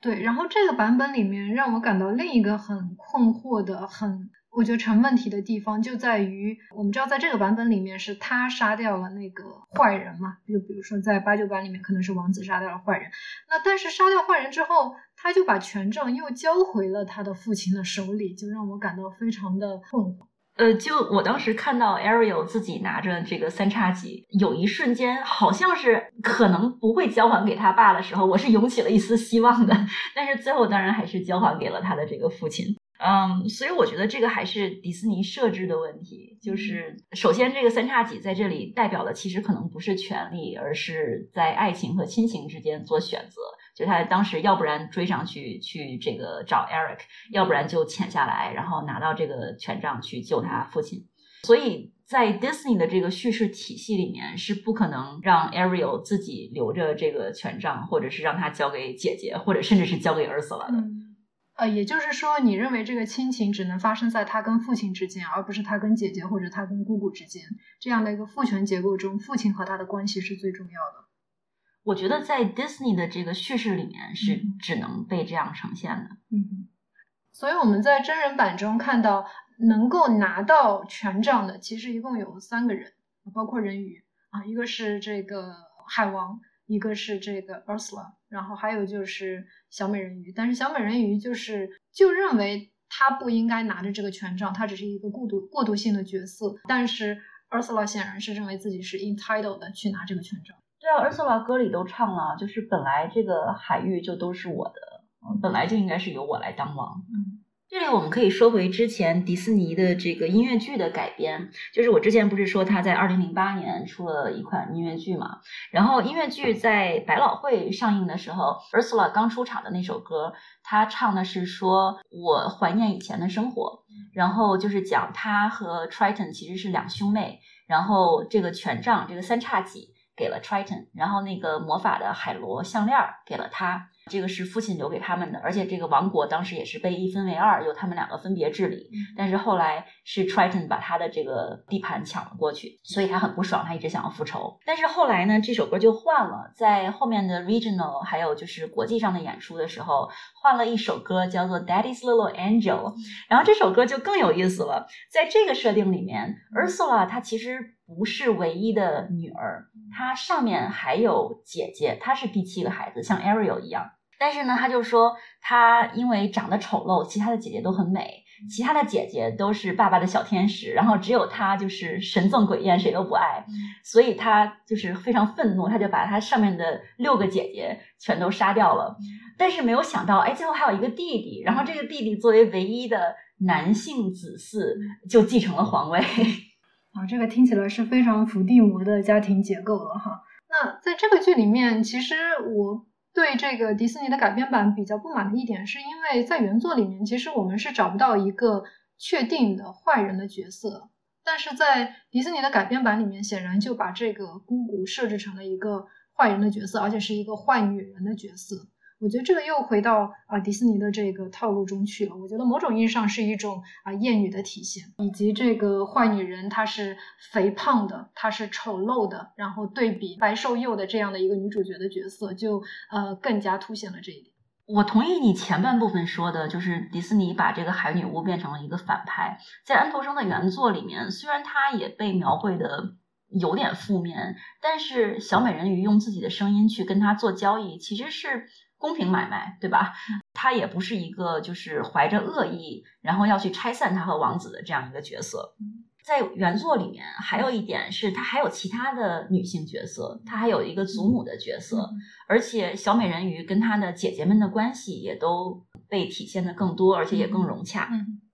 Speaker 3: 对。然后这个版本里面让我感到另一个很困惑的很。我觉得成问题的地方就在于，我们知道在这个版本里面是他杀掉了那个坏人嘛，就比如说在八九版里面可能是王子杀掉了坏人，那但是杀掉坏人之后，他就把权杖又交回了他的父亲的手里，就让我感到非常的困惑。
Speaker 4: 呃，就我当时看到 Ariel 自己拿着这个三叉戟，有一瞬间好像是可能不会交还给他爸的时候，我是涌起了一丝希望的，但是最后当然还是交还给了他的这个父亲。嗯，所以我觉得这个还是迪士尼设置的问题。就是首先，这个三叉戟在这里代表的其实可能不是权力，而是在爱情和亲情之间做选择。就他当时要不然追上去去这个找 Eric，要不然就潜下来，然后拿到这个权杖去救他父亲。所以在 Disney 的这个叙事体系里面，是不可能让 Ariel 自己留着这个权杖，或者是让他交给姐姐，或者甚至是交给 Ursula 的。
Speaker 3: 呃，也就是说，你认为这个亲情只能发生在他跟父亲之间，而不是他跟姐姐或者他跟姑姑之间这样的一个父权结构中，父亲和他的关系是最重要的。
Speaker 4: 我觉得在 Disney 的这个叙事里面是只能被这样呈现的。
Speaker 3: 嗯，所以我们在真人版中看到能够拿到权杖的，其实一共有三个人，包括人鱼啊，一个是这个海王，一个是这个 Ursula，然后还有就是。小美人鱼，但是小美人鱼就是就认为她不应该拿着这个权杖，她只是一个过渡过渡性的角色。但是 Ursula 显然是认为自己是 entitled 的去拿这个权杖。
Speaker 4: 对啊，Ursula 歌里都唱了，就是本来这个海域就都是我的，本来就应该是由我来当王。
Speaker 3: 嗯，
Speaker 4: 这里我们可以说回之前迪士尼的这个音乐剧的改编，就是我之前不是说他在二零零八年出了一款音乐剧嘛，然后音乐剧在百老汇上映的时候，Ursula 刚出场的那首歌，他唱的是说我怀念以前的生活，然后就是讲他和 Triton 其实是两兄妹，然后这个权杖这个三叉戟给了 Triton，然后那个魔法的海螺项链给了他。这个是父亲留给他们的，而且这个王国当时也是被一分为二，由他们两个分别治理。但是后来是 Triton 把他的这个地盘抢了过去，所以他很不爽，他一直想要复仇。但是后来呢，这首歌就换了，在后面的 Regional 还有就是国际上的演出的时候，换了一首歌叫做 Daddy's Little Angel，然后这首歌就更有意思了。在这个设定里面，Ursula 她其实不是唯一的女儿，她上面还有姐姐，她是第七个孩子，像 Ariel 一样。但是呢，他就说他因为长得丑陋，其他的姐姐都很美，其他的姐姐都是爸爸的小天使，然后只有他就是神憎鬼厌，谁都不爱，所以他就是非常愤怒，他就把他上面的六个姐姐全都杀掉了。但是没有想到，哎，最后还有一个弟弟，然后这个弟弟作为唯一的男性子嗣，就继承了皇位。
Speaker 3: 啊，这个听起来是非常伏地魔的家庭结构了哈。那在这个剧里面，其实我。对这个迪士尼的改编版比较不满的一点，是因为在原作里面，其实我们是找不到一个确定的坏人的角色，但是在迪士尼的改编版里面，显然就把这个姑姑设置成了一个坏人的角色，而且是一个坏女人的角色。我觉得这个又回到啊迪士尼的这个套路中去了。我觉得某种意义上是一种啊厌女的体现，以及这个坏女人她是肥胖的，她是丑陋的，然后对比白瘦幼的这样的一个女主角的角色，就呃更加凸显了这一点。
Speaker 4: 我同意你前半部分说的，就是迪士尼把这个海女巫变成了一个反派。在安徒生的原作里面，虽然她也被描绘的有点负面，但是小美人鱼用自己的声音去跟他做交易，其实是。公平买卖，对吧？他也不是一个就是怀着恶意，然后要去拆散他和王子的这样一个角色。在原作里面，还有一点是，他还有其他的女性角色，他还有一个祖母的角色，而且小美人鱼跟她的姐姐们的关系也都被体现的更多，而且也更融洽。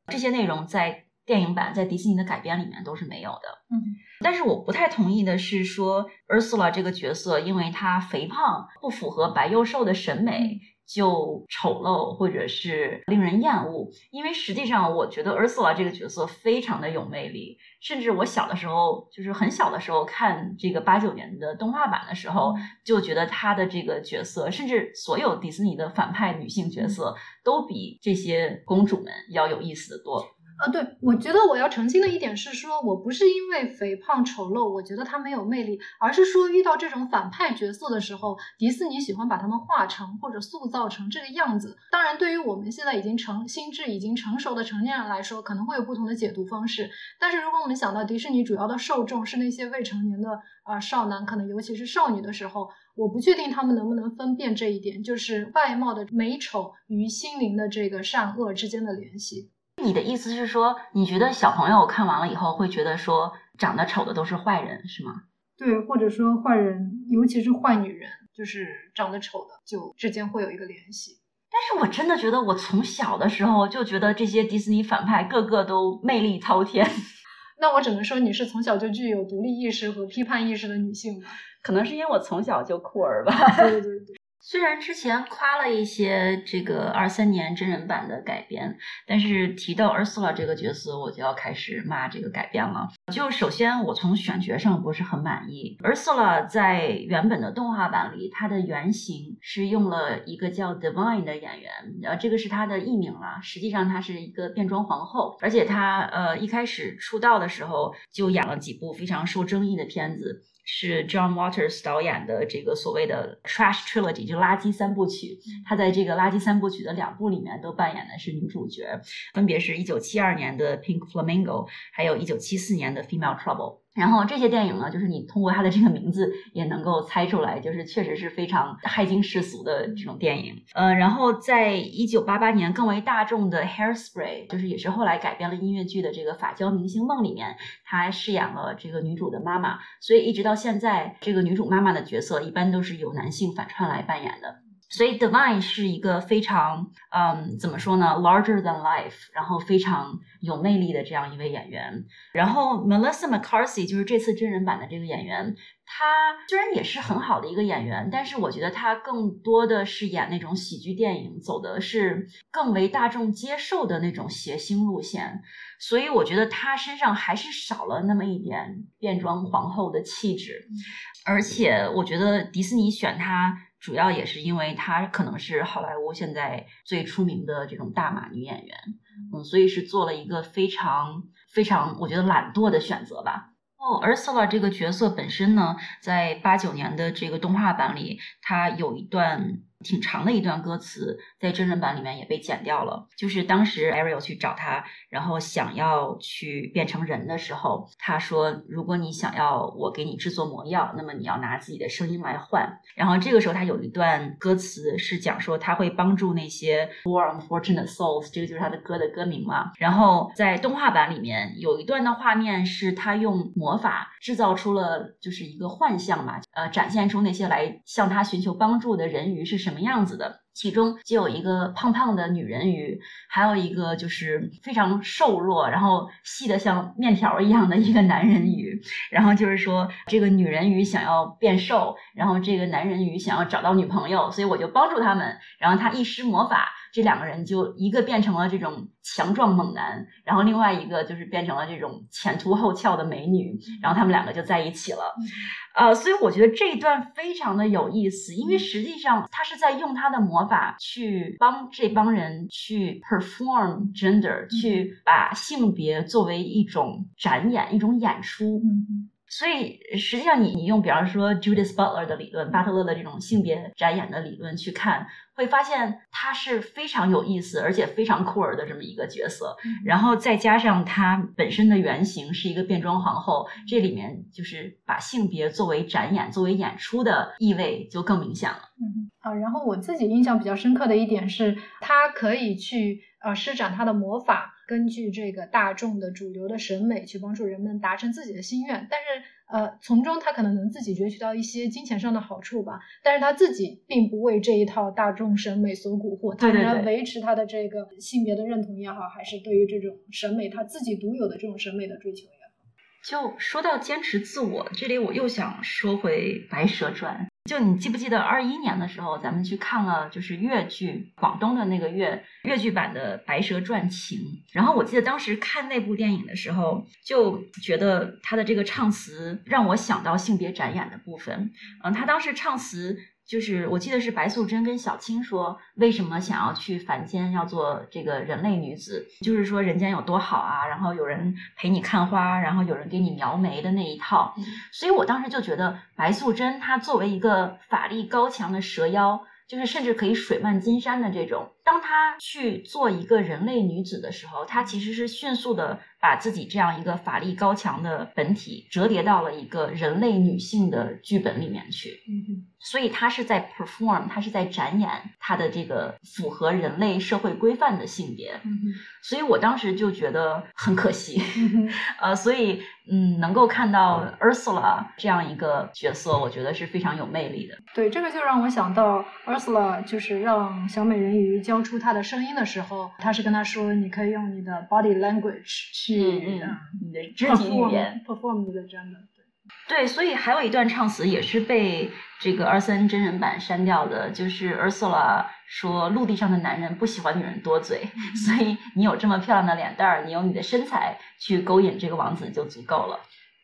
Speaker 4: 这些内容在。电影版在迪士尼的改编里面都是没有的，
Speaker 3: 嗯，
Speaker 4: 但是我不太同意的是说，Ursula 这个角色，因为她肥胖，不符合白幼瘦的审美，就丑陋或者是令人厌恶。因为实际上，我觉得 Ursula 这个角色非常的有魅力，甚至我小的时候，就是很小的时候看这个八九年的动画版的时候，就觉得她的这个角色，甚至所有迪士尼的反派女性角色，都比这些公主们要有意思的多。
Speaker 3: 啊，对，我觉得我要澄清的一点是说，我不是因为肥胖丑陋，我觉得他没有魅力，而是说遇到这种反派角色的时候，迪士尼喜欢把他们画成或者塑造成这个样子。当然，对于我们现在已经成心智已经成熟的成年人来说，可能会有不同的解读方式。但是，如果我们想到迪士尼主要的受众是那些未成年的啊少男，可能尤其是少女的时候，我不确定他们能不能分辨这一点，就是外貌的美丑与心灵的这个善恶之间的联系。
Speaker 4: 你的意思是说，你觉得小朋友看完了以后会觉得说，长得丑的都是坏人，是吗？
Speaker 3: 对，或者说坏人，尤其是坏女人，就是长得丑的，就之间会有一个联系。
Speaker 4: 但是我真的觉得，我从小的时候就觉得这些迪士尼反派个个都魅力滔天。
Speaker 3: 那我只能说，你是从小就具有独立意识和批判意识的女性吧？
Speaker 4: 可能是因为我从小就酷儿吧。
Speaker 3: 对对对。
Speaker 4: 虽然之前夸了一些这个二三年真人版的改编，但是提到 Ursula 这个角色，我就要开始骂这个改编了。就首先，我从选角上不是很满意。Ursula 在原本的动画版里，她的原型是用了一个叫 Divine 的演员，呃，这个是她的艺名了。实际上，她是一个变装皇后，而且她呃一开始出道的时候就演了几部非常受争议的片子。是 John Waters 导演的这个所谓的 Trash Trilogy，就垃圾三部曲。他在这个垃圾三部曲的两部里面都扮演的是女主角，分别是一九七二年的 Pink Flamingo，还有一九七四年的 Female Trouble。然后这些电影呢，就是你通过它的这个名字也能够猜出来，就是确实是非常骇惊世俗的这种电影。呃，然后在一九八八年更为大众的 Hairspray，就是也是后来改编了音乐剧的这个《法娇明星梦》里面，她饰演了这个女主的妈妈。所以一直到现在，这个女主妈妈的角色一般都是由男性反串来扮演的。所以 Divine 是一个非常嗯，怎么说呢，larger than life，然后非常有魅力的这样一位演员。然后 Melissa McCarthy 就是这次真人版的这个演员。她虽然也是很好的一个演员，但是我觉得她更多的是演那种喜剧电影，走的是更为大众接受的那种谐星路线，所以我觉得她身上还是少了那么一点变装皇后的气质。而且我觉得迪士尼选他，主要也是因为她可能是好莱坞现在最出名的这种大码女演员，嗯，所以是做了一个非常非常我觉得懒惰的选择吧。哦，Ursula 这个角色本身呢，在八九年的这个动画版里，她有一段。挺长的一段歌词，在真人版里面也被剪掉了。就是当时 Ariel 去找他，然后想要去变成人的时候，他说：“如果你想要我给你制作魔药，那么你要拿自己的声音来换。”然后这个时候他有一段歌词是讲说他会帮助那些 poor unfortunate souls，这个就是他的歌的歌名嘛。然后在动画版里面有一段的画面是他用魔法制造出了就是一个幻象嘛，呃，展现出那些来向他寻求帮助的人鱼是什么。什么样子的？其中就有一个胖胖的女人鱼，还有一个就是非常瘦弱，然后细的像面条一样的一个男人鱼。然后就是说，这个女人鱼想要变瘦，然后这个男人鱼想要找到女朋友，所以我就帮助他们。然后他一施魔法。这两个人就一个变成了这种强壮猛男，然后另外一个就是变成了这种前凸后翘的美女，然后他们两个就在一起了。呃，所以我觉得这一段非常的有意思，因为实际上他是在用他的魔法去帮这帮人去 perform gender，去把性别作为一种展演、一种演出。所以实际上，你你用比方说 Judith Butler 的理论，巴特勒的这种性别展演的理论去看，会发现他是非常有意思，而且非常酷儿的这么一个角色。然后再加上他本身的原型是一个变装皇后，这里面就是把性别作为展演、作为演出的意味就更明显了。
Speaker 3: 嗯啊，然后我自己印象比较深刻的一点是，他可以去呃施展他的魔法。根据这个大众的主流的审美去帮助人们达成自己的心愿，但是呃，从中他可能能自己攫取到一些金钱上的好处吧，但是他自己并不为这一套大众审美所蛊惑，他仍然维持他的这个性别的认同也好，还是对于这种审美他自己独有的这种审美的追求也好。
Speaker 4: 就说到坚持自我，这里我又想说回《白蛇传》。就你记不记得二一年的时候，咱们去看了就是越剧广东的那个越越剧版的《白蛇传情》，然后我记得当时看那部电影的时候，就觉得他的这个唱词让我想到性别展演的部分。嗯，他当时唱词。就是我记得是白素贞跟小青说，为什么想要去凡间要做这个人类女子？就是说人间有多好啊，然后有人陪你看花，然后有人给你描眉的那一套。所以我当时就觉得白素贞她作为一个法力高强的蛇妖，就是甚至可以水漫金山的这种，当她去做一个人类女子的时候，她其实是迅速的。把自己这样一个法力高强的本体折叠到了一个人类女性的剧本里面去，嗯所以她是在 perform，她是在展演她的这个符合人类社会规范的性别，嗯所以我当时就觉得很可惜，呃，所以嗯，能够看到 Ursula 这样一个角色，我觉得是非常有魅力的。
Speaker 3: 对，这个就让我想到 Ursula，就是让小美人鱼交出他的声音的时候，他是跟他说，你可以用你的 body language 去。
Speaker 4: 嗯嗯，你的肢体语言
Speaker 3: ，perform 的真的
Speaker 4: 对对，所以还有一段唱词也是被这个二三真人版删掉的，就是 Ursula 说陆地上的男人不喜欢女人多嘴，所以你有这么漂亮的脸蛋儿，你有你的身材去勾引这个王子就足够了。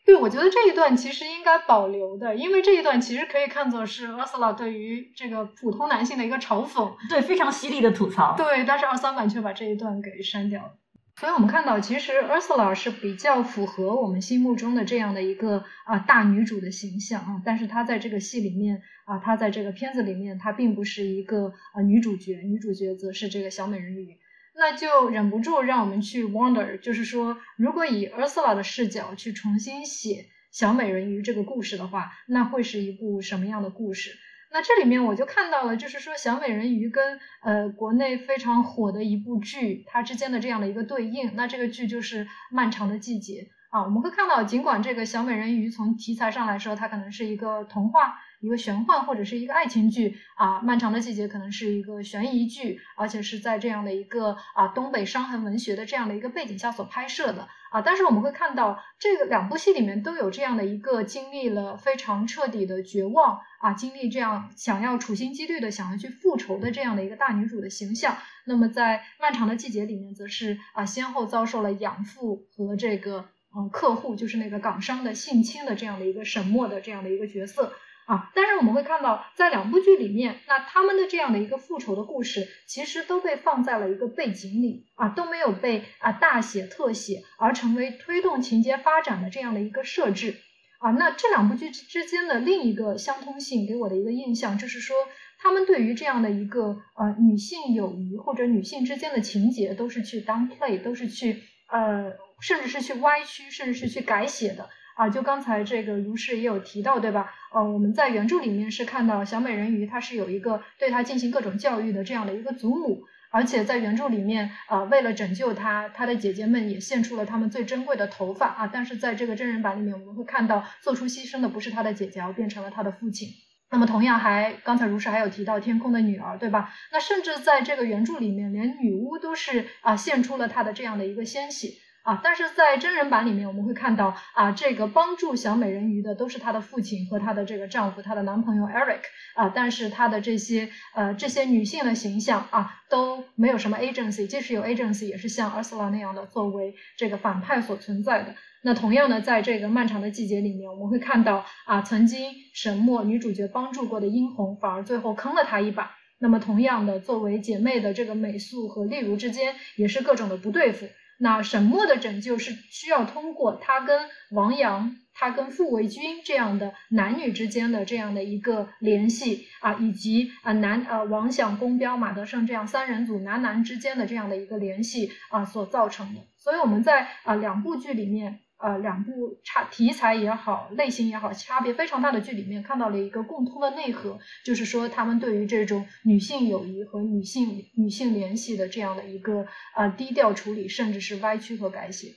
Speaker 3: 对，我觉得这一段其实应该保留的，因为这一段其实可以看作是 Ursula 对于这个普通男性的一个嘲讽，
Speaker 4: 对，非常犀利的吐槽。
Speaker 3: 对，但是二三版却把这一段给删掉了。所以我们看到，其实 Ursula 是比较符合我们心目中的这样的一个啊大女主的形象啊，但是她在这个戏里面啊，她在这个片子里面，她并不是一个啊女主角，女主角则是这个小美人鱼，那就忍不住让我们去 wonder，就是说，如果以 Ursula 的视角去重新写小美人鱼这个故事的话，那会是一部什么样的故事？那这里面我就看到了，就是说小美人鱼跟呃国内非常火的一部剧，它之间的这样的一个对应。那这个剧就是《漫长的季节》啊，我们会看到，尽管这个小美人鱼从题材上来说，它可能是一个童话、一个玄幻或者是一个爱情剧啊，漫长的季节可能是一个悬疑剧，而且是在这样的一个啊东北伤痕文学的这样的一个背景下所拍摄的啊。但是我们会看到，这个两部戏里面都有这样的一个经历了非常彻底的绝望啊，经历这样想要处心积虑的想要去复仇的这样的一个大女主的形象。那么在漫长的季节里面，则是啊先后遭受了养父和这个。嗯，客户就是那个港商的性侵的这样的一个沈默的这样的一个角色啊，但是我们会看到，在两部剧里面，那他们的这样的一个复仇的故事，其实都被放在了一个背景里啊，都没有被啊大写特写，而成为推动情节发展的这样的一个设置啊。那这两部剧之之间的另一个相通性，给我的一个印象就是说，他们对于这样的一个呃女性友谊或者女性之间的情节，都是去 downplay，都是去呃。甚至是去歪曲，甚至是去改写的啊！就刚才这个如是也有提到，对吧？呃，我们在原著里面是看到小美人鱼，她是有一个对她进行各种教育的这样的一个祖母，而且在原著里面，呃，为了拯救她，她的姐姐们也献出了她们最珍贵的头发啊！但是在这个真人版里面，我们会看到做出牺牲的不是她的姐姐，而变成了她的父亲。那么同样还刚才如是还有提到天空的女儿，对吧？那甚至在这个原著里面，连女巫都是啊献出了她的这样的一个鲜血。啊，但是在真人版里面，我们会看到啊，这个帮助小美人鱼的都是她的父亲和她的这个丈夫，她的男朋友 Eric 啊，但是她的这些呃这些女性的形象啊都没有什么 agency，即使有 agency，也是像 Ursula 那样的作为这个反派所存在的。那同样的，在这个漫长的季节里面，我们会看到啊，曾经沈墨女主角帮助过的殷红，反而最后坑了她一把。那么同样的，作为姐妹的这个美素和丽如之间，也是各种的不对付。那沈墨的拯救是需要通过他跟王阳、他跟傅维军这样的男女之间的这样的一个联系啊，以及啊男呃王响、宫彪、马德胜这样三人组男男之间的这样的一个联系啊所造成的。所以我们在啊两部剧里面。呃，两部差题材也好，类型也好，差别非常大的剧里面看到了一个共通的内核，就是说他们对于这种女性友谊和女性女性联系的这样的一个呃低调处理，甚至是歪曲和改写。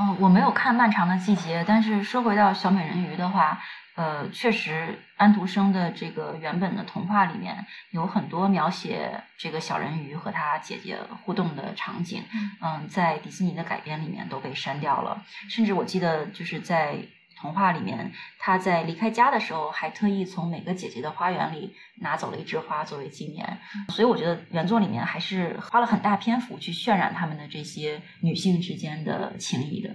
Speaker 4: 嗯，我没有看《漫长的季节》，但是说回到小美人鱼的话。呃，确实，安徒生的这个原本的童话里面有很多描写这个小人鱼和他姐姐互动的场景，嗯，在迪士尼的改编里面都被删掉了。甚至我记得就是在童话里面，他在离开家的时候还特意从每个姐姐的花园里拿走了一枝花作为纪念。所以我觉得原作里面还是花了很大篇幅去渲染他们的这些女性之间的情谊的。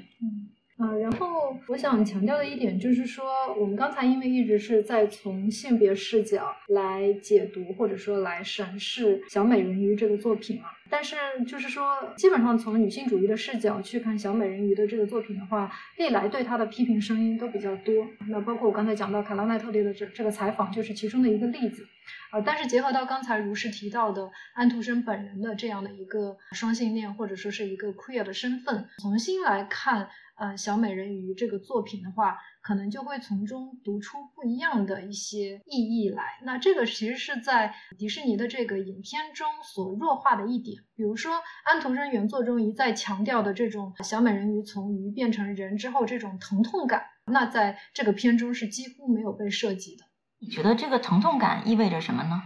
Speaker 3: 然后我想强调的一点就是说，我们刚才因为一直是在从性别视角来解读或者说来审视小美人鱼这个作品嘛，但是就是说，基本上从女性主义的视角去看小美人鱼的这个作品的话，历来对她的批评声音都比较多。那包括我刚才讲到卡拉奈特利的这这个采访，就是其中的一个例子。啊，但是结合到刚才如是提到的安徒生本人的这样的一个双性恋或者说是一个 queer 的身份，重新来看。呃，小美人鱼这个作品的话，可能就会从中读出不一样的一些意义来。那这个其实是在迪士尼的这个影片中所弱化的一点。比如说，安徒生原作中一再强调的这种小美人鱼从鱼变成人之后这种疼痛感，那在这个片中是几乎没有被涉及的。
Speaker 4: 你觉得这个疼痛感意味着什么呢？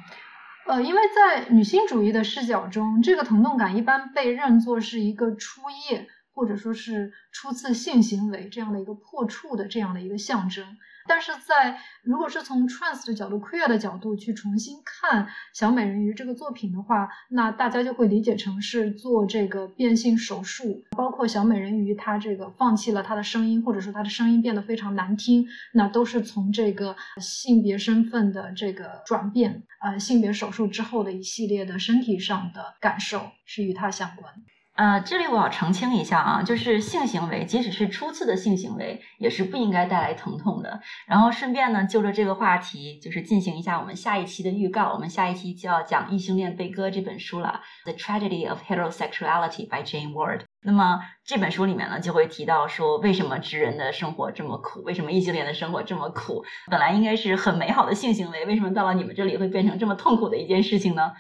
Speaker 3: 呃，因为在女性主义的视角中，这个疼痛感一般被认作是一个初夜。或者说是初次性行为这样的一个破处的这样的一个象征，但是在如果是从 trans 的角度、queer 的角度去重新看小美人鱼这个作品的话，那大家就会理解成是做这个变性手术，包括小美人鱼她这个放弃了她的声音，或者说她的声音变得非常难听，那都是从这个性别身份的这个转变，呃，性别手术之后的一系列的身体上的感受是与它相关。
Speaker 4: 呃，这里我要澄清一下啊，就是性行为，即使是初次的性行为，也是不应该带来疼痛的。然后顺便呢，就着这个话题，就是进行一下我们下一期的预告。我们下一期就要讲《异性恋悲歌》这本书了，《The Tragedy of Heterosexuality》by Jane Ward。那么这本书里面呢，就会提到说，为什么直人的生活这么苦？为什么异性恋的生活这么苦？本来应该是很美好的性行为，为什么到了你们这里会变成这么痛苦的一件事情呢？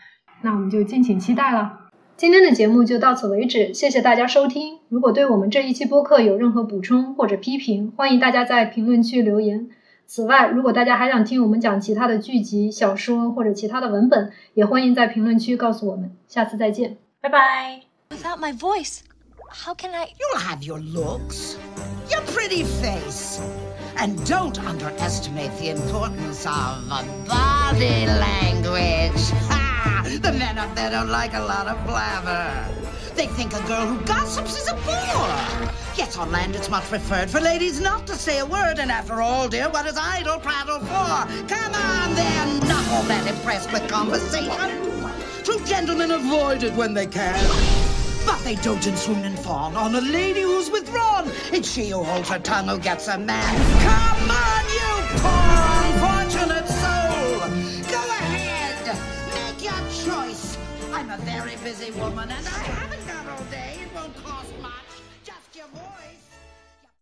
Speaker 3: 那我们就敬请期待了。今天的节目就到此为止，谢谢大家收听。如果对我们这一期播客有任何补充或者批评，欢迎大家在评论区留言。此外，如果大家还想听我们讲其他的剧集、小说或者其他的文本，也欢迎在评论区告诉我们。下次再见，
Speaker 4: 拜拜。
Speaker 2: Without my voice, how can I?
Speaker 5: You'll have your looks, your pretty face. And don't underestimate the importance of uh, body language. The men up there don't like a lot of blabber. They think a girl who gossips is a bore. Yes, on land it's much preferred for ladies not to say a word. And after all, dear, what is idle prattle for? Come on, they're not all that impressed with conversation. True gentlemen avoid it when they can. But they dote and swoon and fawn on a lady who's withdrawn. It's she who holds her tongue who gets a man. Come on, you poor is a woman, and I